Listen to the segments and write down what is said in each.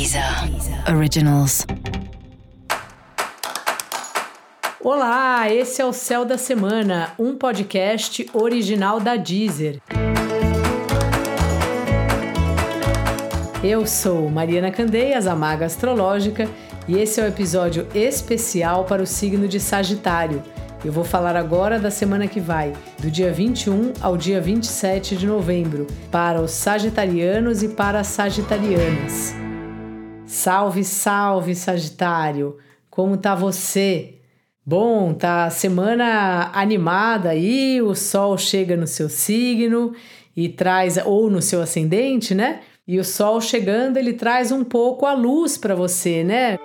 Deezer Originals. Olá, esse é o Céu da Semana, um podcast original da Deezer. Eu sou Mariana Candeias, a Maga Astrológica, e esse é o um episódio especial para o signo de Sagitário. Eu vou falar agora da semana que vai, do dia 21 ao dia 27 de novembro, para os sagitarianos e para as sagitarianas. Salve, salve, Sagitário! Como tá você? Bom, tá semana animada aí, o sol chega no seu signo e traz ou no seu ascendente, né? E o sol chegando, ele traz um pouco a luz para você, né?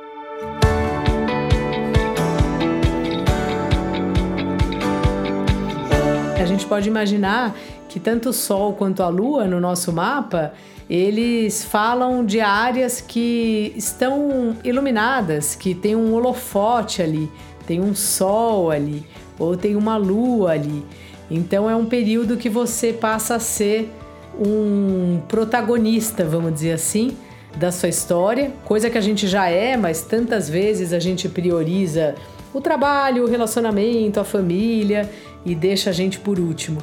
A gente pode imaginar que tanto o Sol quanto a Lua no nosso mapa eles falam de áreas que estão iluminadas, que tem um holofote ali, tem um sol ali, ou tem uma lua ali. Então é um período que você passa a ser um protagonista, vamos dizer assim, da sua história, coisa que a gente já é, mas tantas vezes a gente prioriza o trabalho, o relacionamento, a família e deixa a gente por último.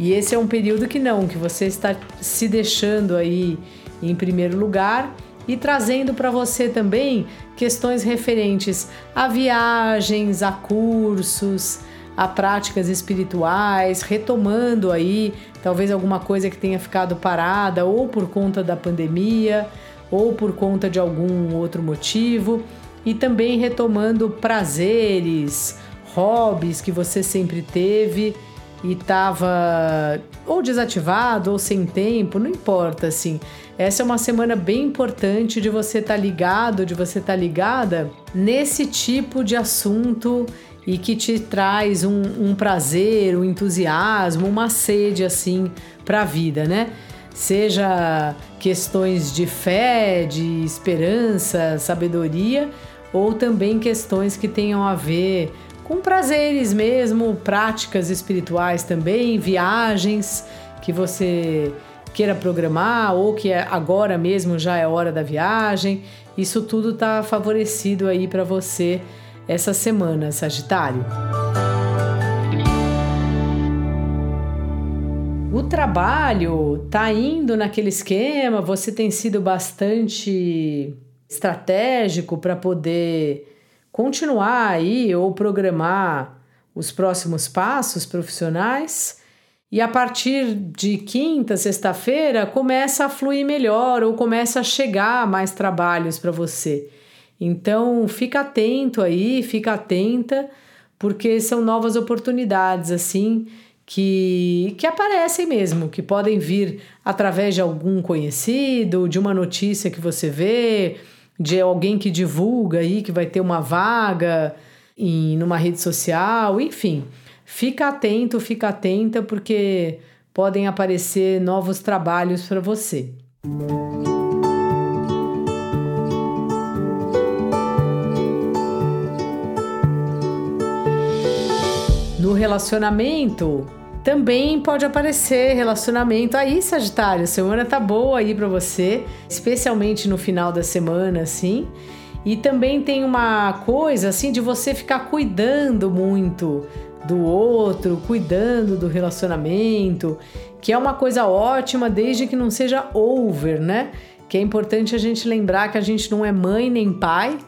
E esse é um período que não, que você está se deixando aí em primeiro lugar e trazendo para você também questões referentes a viagens, a cursos, a práticas espirituais, retomando aí talvez alguma coisa que tenha ficado parada ou por conta da pandemia ou por conta de algum outro motivo. E também retomando prazeres, hobbies que você sempre teve e estava ou desativado ou sem tempo, não importa assim. Essa é uma semana bem importante de você estar tá ligado, de você estar tá ligada nesse tipo de assunto e que te traz um, um prazer, um entusiasmo, uma sede assim para a vida, né? Seja questões de fé, de esperança, sabedoria, ou também questões que tenham a ver com prazeres mesmo, práticas espirituais também, viagens que você queira programar ou que é agora mesmo já é hora da viagem. Isso tudo está favorecido aí para você essa semana, Sagitário. O trabalho tá indo naquele esquema, você tem sido bastante estratégico para poder continuar aí ou programar os próximos passos profissionais. E a partir de quinta, sexta-feira, começa a fluir melhor ou começa a chegar mais trabalhos para você. Então, fica atento aí, fica atenta, porque são novas oportunidades assim que, que aparecem mesmo, que podem vir através de algum conhecido, de uma notícia que você vê, de alguém que divulga aí que vai ter uma vaga em numa rede social, enfim. Fica atento, fica atenta porque podem aparecer novos trabalhos para você. No relacionamento, também pode aparecer relacionamento aí, Sagitário. Semana tá boa aí para você, especialmente no final da semana, assim. E também tem uma coisa assim de você ficar cuidando muito do outro, cuidando do relacionamento, que é uma coisa ótima desde que não seja over, né? Que é importante a gente lembrar que a gente não é mãe nem pai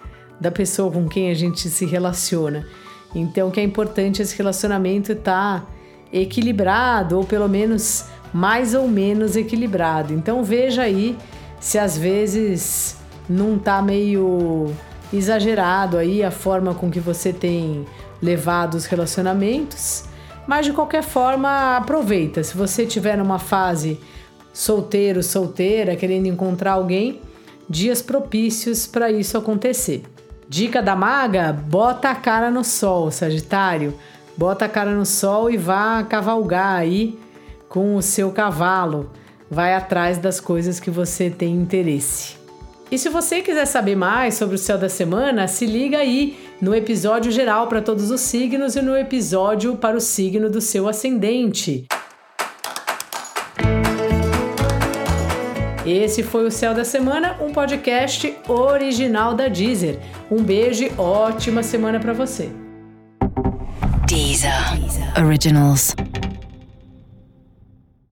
da pessoa com quem a gente se relaciona. Então, que é importante esse relacionamento estar tá equilibrado, ou pelo menos mais ou menos equilibrado. Então veja aí se às vezes não tá meio exagerado aí a forma com que você tem levado os relacionamentos. Mas de qualquer forma, aproveita. Se você tiver numa fase solteiro, solteira, querendo encontrar alguém, dias propícios para isso acontecer. Dica da maga: bota a cara no sol, Sagitário. Bota a cara no sol e vá cavalgar aí com o seu cavalo. Vai atrás das coisas que você tem interesse. E se você quiser saber mais sobre o céu da semana, se liga aí no episódio geral para todos os signos e no episódio para o signo do seu ascendente. Esse foi o Céu da Semana, um podcast original da Deezer. Um beijo e ótima semana para você. Deezer. Originals.